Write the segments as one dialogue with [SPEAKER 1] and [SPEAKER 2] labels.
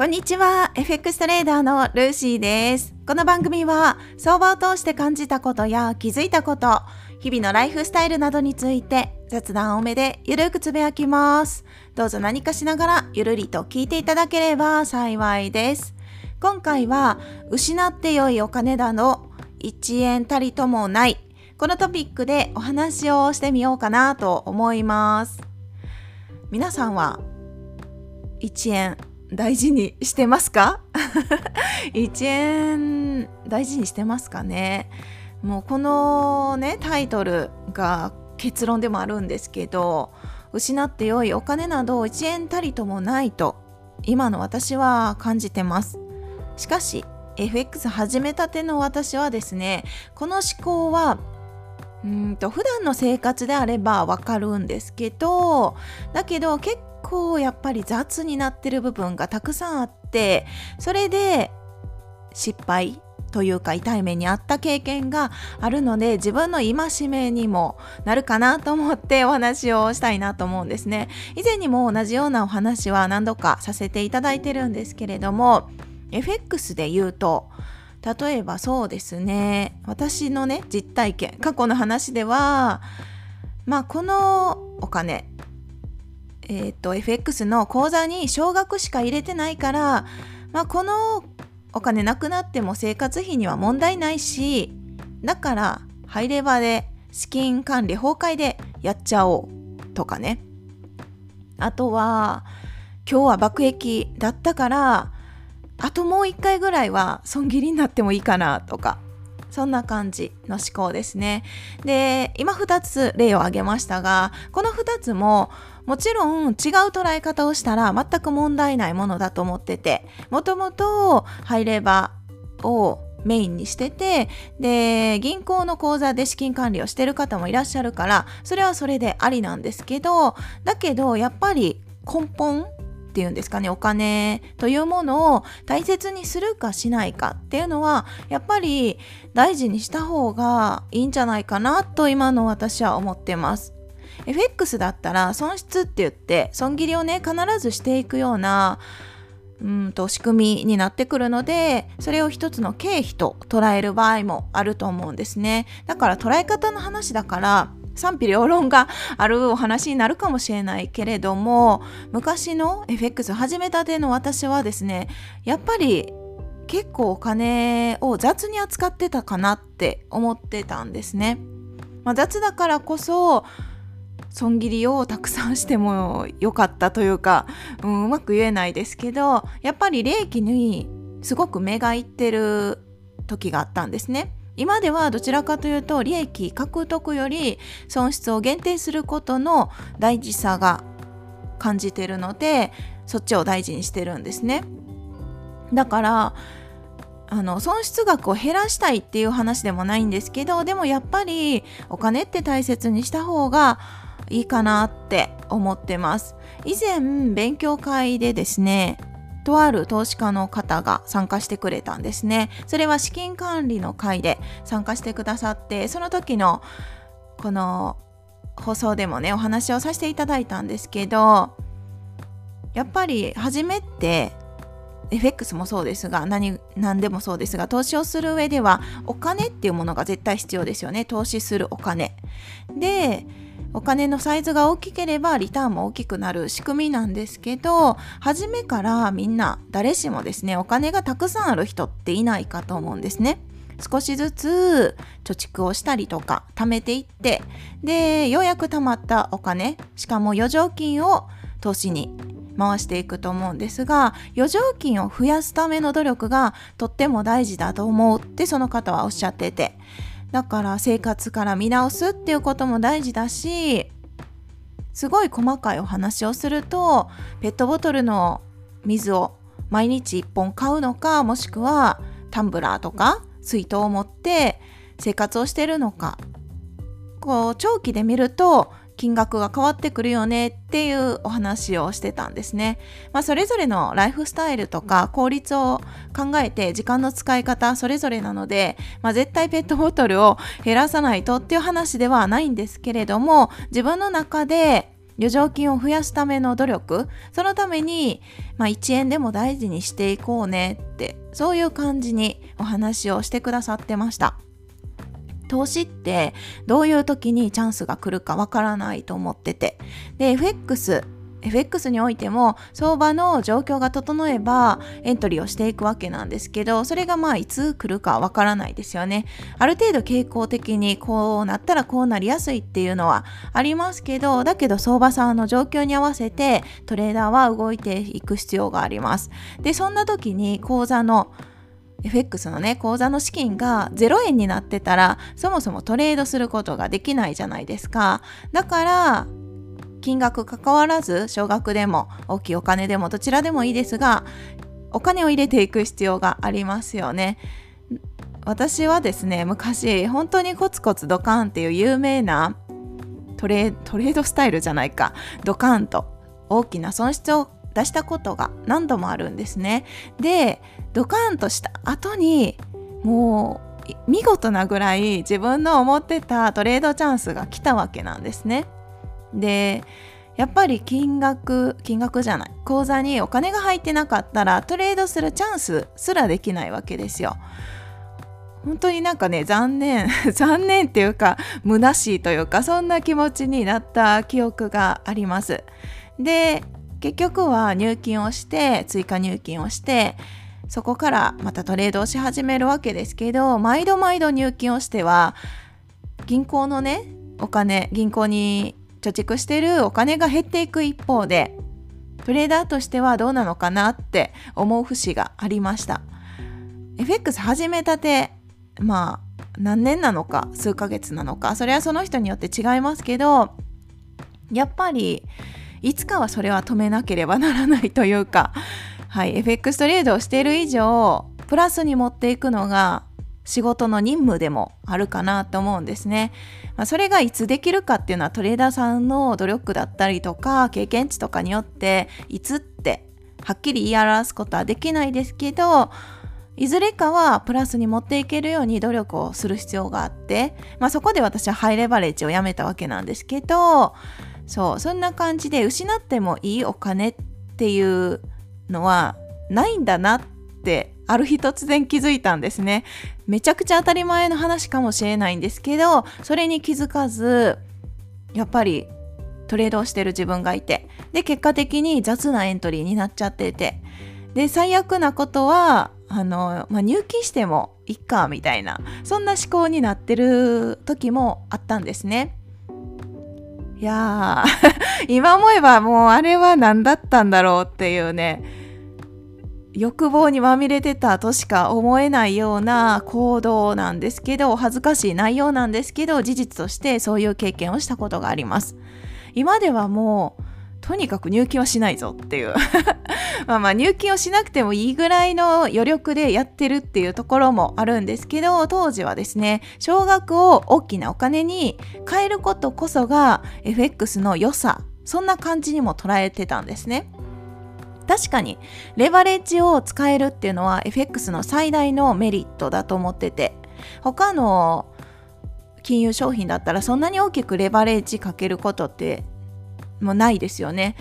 [SPEAKER 1] こんにちは。FX トレーダーのルーシーです。この番組は相場を通して感じたことや気づいたこと、日々のライフスタイルなどについて雑談多めでゆるくつぶやきます。どうぞ何かしながらゆるりと聞いていただければ幸いです。今回は失って良いお金だの1円たりともないこのトピックでお話をしてみようかなと思います。皆さんは1円大事にしてますか ?1 円大事にしてますかね？もうこのねタイトルが結論でもあるんですけど失って良いお金など1円たりともないと今の私は感じてますしかし FX 始めたての私はですねこの思考はうんと普段の生活であればわかるんですけどだけど結構やっぱり雑になってる部分がたくさんあってそれで失敗というか痛い目にあった経験があるので自分の戒めにもなるかなと思ってお話をしたいなと思うんですね。以前にも同じようなお話は何度かさせていただいてるんですけれども FX で言うと例えばそうですね。私のね実体験過去の話ではまあこのお金えっ、と FX の口座に少額しか入れてないから、まあ、このお金なくなっても生活費には問題ないしだから入れ歯で資金管理崩壊でやっちゃおうとかね。あとは今日は爆撃だったからあともう一回ぐらいは損切りになってもいいかなとか。そんな感じの思考ですね。で、今2つ例を挙げましたが、この2つももちろん違う捉え方をしたら全く問題ないものだと思ってて、もともと入ればをメインにしててで銀行の口座で資金管理をしてる方もいらっしゃるからそれはそれでありなんですけどだけどやっぱり根本っていうんですかねお金というものを大切にするかしないかっていうのはやっぱり大事にした方がいいんじゃないかなと今の私は思ってます。FX だったら損失って言って損切りをね必ずしていくようなうんと仕組みになってくるのでそれを一つの経費と捉える場合もあると思うんですねだから捉え方の話だから賛否両論があるお話になるかもしれないけれども昔の FX 始めたての私はですねやっぱり結構お金を雑に扱ってたかなって思ってたんですね。まあ、雑だからこそ損切りをたくさんしてもよかったというか、うん、うまく言えないですけどやっぱり利益にすごく目がいってる時があったんですね。今ではどちらかというと利益獲得より損失を限定することの大事さが感じてるのでそっちを大事にしてるんですね。だからあの損失額を減らしたいっていう話でもないんですけどでもやっぱりお金って大切にした方がいいかなって思ってます。以前勉強会でですねとある投資家の方が参加してくれたんですね。それは資金管理の会で参加してくださって、その時のこの放送でもね、お話をさせていただいたんですけど、やっぱり初めて FX もそうですが何何でもそうですが投資をする上ではお金っていうものが絶対必要ですよね投資するお金でお金のサイズが大きければリターンも大きくなる仕組みなんですけど初めからみんな誰しもですねお金がたくさんある人っていないかと思うんですね。少しずつ貯蓄をしたりとか貯めていってでようやく貯まったお金しかも余剰金を投資に回していくと思うんですが余剰金を増やすための努力がとっても大事だと思うってその方はおっしゃっててだから生活から見直すっていうことも大事だしすごい細かいお話をするとペットボトルの水を毎日1本買うのかもしくはタンブラーとか水筒を持って生活をしてるのか。こう長期で見ると金額が変わってくるよねっていうお話をしてたんですね。まあ、それぞれのライフスタイルとか効率を考えて時間の使い方それぞれなので、まあ、絶対ペットボトルを減らさないとっていう話ではないんですけれども自分の中で余剰金を増やすための努力そのために、まあ、1円でも大事にしていこうねってそういう感じにお話をしてくださってました投資ってどういう時にチャンスが来るかわからないと思ってて。で FX FX においても相場の状況が整えばエントリーをしていくわけなんですけどそれがまあいつ来るかわからないですよね。ある程度傾向的にこうなったらこうなりやすいっていうのはありますけどだけど相場さんの状況に合わせてトレーダーは動いていく必要があります。でそんな時に口座の FX のね口座の資金が0円になってたらそもそもトレードすることができないじゃないですかだから金額関わらず少額でも大きいお金でもどちらでもいいですがお金を入れていく必要がありますよね。私はですね昔本当にコツコツドカンっていう有名なトレトレードスタイルじゃないかドカンと大きな損失を出したことが何度もあるんですね。でドカンとした後にもう見事なぐらい自分の思ってたトレードチャンスが来たわけなんですね。でやっぱり金額金額じゃない口座にお金が入ってなかったらトレードするチャンスすらできないわけですよ。本当になんかね残念 残念っていうか虚しいというかそんな気持ちになった記憶があります。で結局は入金をして追加入金をしてそこからまたトレードをし始めるわけですけど毎度毎度入金をしては銀行のねお金銀行に貯蓄してるお金が減っていく一方でトレーダーとしてはどうなのかなって思う節がありました。FX 始めたてまあ何年なのか数ヶ月なのかそれはその人によって違いますけどやっぱりいつかはそれは止めなければならないというか はい FX トレードをしている以上プラスに持っていくのが仕事の任務でもあるかなと思うんですね。まあ、それがいつできるかっていうのはトレーダーさんの努力だったりとか経験値とかによっていつってはっきり言い表すことはできないですけどいずれかはプラスに持っていけるように努力をする必要があって、まあ、そこで私はハイレバレッジをやめたわけなんですけどそうそんな感じで失ってもいいお金っていうのはないんだなってある日突然気づいたんですね。めちゃくちゃ当たり前の話かもしれないんですけど、それに気づかず、やっぱりトレードをしてる自分がいて、で、結果的に雑なエントリーになっちゃってて、で、最悪なことは、あの、まあ、入金してもいっか、みたいな、そんな思考になってる時もあったんですね。いやー今思えばもうあれは何だったんだろうっていうね、欲望にまみれてたとしか思えないような行動なんですけど恥ずかしい内容なんですけど事実としてそういう経験をしたことがあります。今ではもうとにかく入金はしないぞっていう。まあまあ入金をしなくてもいいぐらいの余力でやってるっていうところもあるんですけど当時はですね少額を大きなお金に変えることこそが FX の良さそんな感じにも捉えてたんですね。確かにレバレッジを使えるっていうのは FX の最大のメリットだと思ってて他の金融商品だったらそんなに大きくレバレッジかけることってもうないですよね。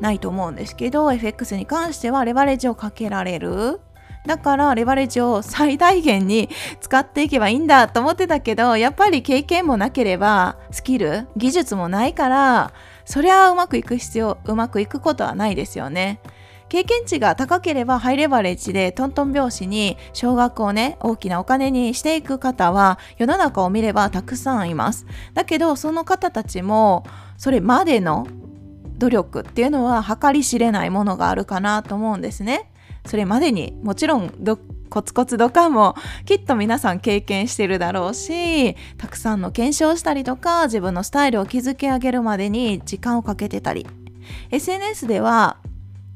[SPEAKER 1] ないと思うんですけど FX に関してはレバレッジをかけられる。だからレバレッジを最大限に使っていけばいいんだと思ってたけどやっぱり経験もなければスキル技術もないからそりゃうまくいく必要うまくいくことはないですよね。経験値が高ければハイレバレッジでトントン拍子に少額をね大きなお金にしていく方は世の中を見ればたくさんいます。だけどその方たちもそれまでの努力っていうのは計り知れないものがあるかなと思うんですね。それまでにもちろんコツコツドカンもきっと皆さん経験してるだろうしたくさんの検証したりとか自分のスタイルを築き上げるまでに時間をかけてたり。SNS では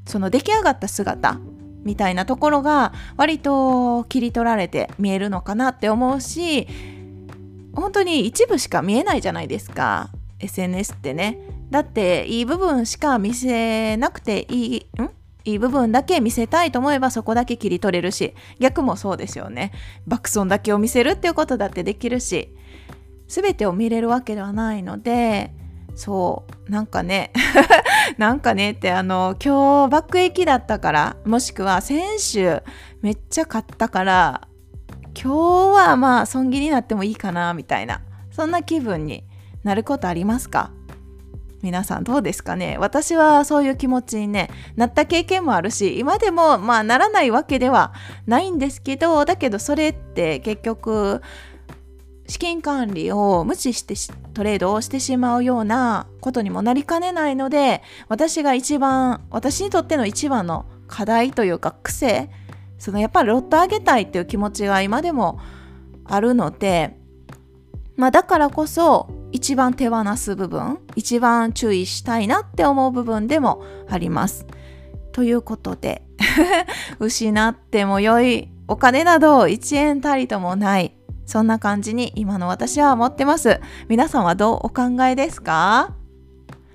[SPEAKER 1] その出来上がった姿みたいなところが割と切り取られて見えるのかなって思うし本当に一部しか見えないじゃないですか。SNS ってね。だっていい部分しか見せなくていいん？いい部分だけ見せたいと思えばそこだけ切り取れるし逆もそうですよね。爆損だけを見せるっていうことだってできるし全てを見れるわけではないのでそうなんかね なんかねってあの今日爆撃だったからもしくは先週めっちゃ買ったから今日はまあ損切りになってもいいかなみたいなそんな気分になることありますか？皆さんどうですかね？私はそういう気持ちにねなった経験もあるし今でもまあならないわけではないんですけどだけどそれって結局資金管理を無視してトレードをしてしまうようなことにもなりかねないので私が一番私にとっての一番の課題というか癖そのやっぱりロット上げたいっていう気持ちが今でもあるのでまあだからこそ一番手放す部分一番注意したいなって思う部分でもあります。ということで 失っても良いお金など1円たりともないそんな感じに今の私は思ってます。皆さんはどうお考えですか？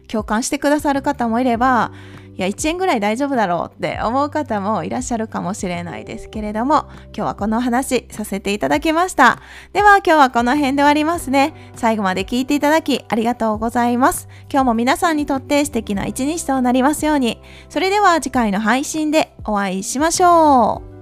[SPEAKER 1] 共感してくださる方もいれば、いや、1円ぐらい大丈夫だろうって思う方もいらっしゃるかもしれないですけれども、今日はこの話させていただきました。では今日はこの辺で終わりますね。最後まで聞いていただきありがとうございます。今日も皆さんにとって素敵な一日となりますように。それでは次回の配信でお会いしましょう。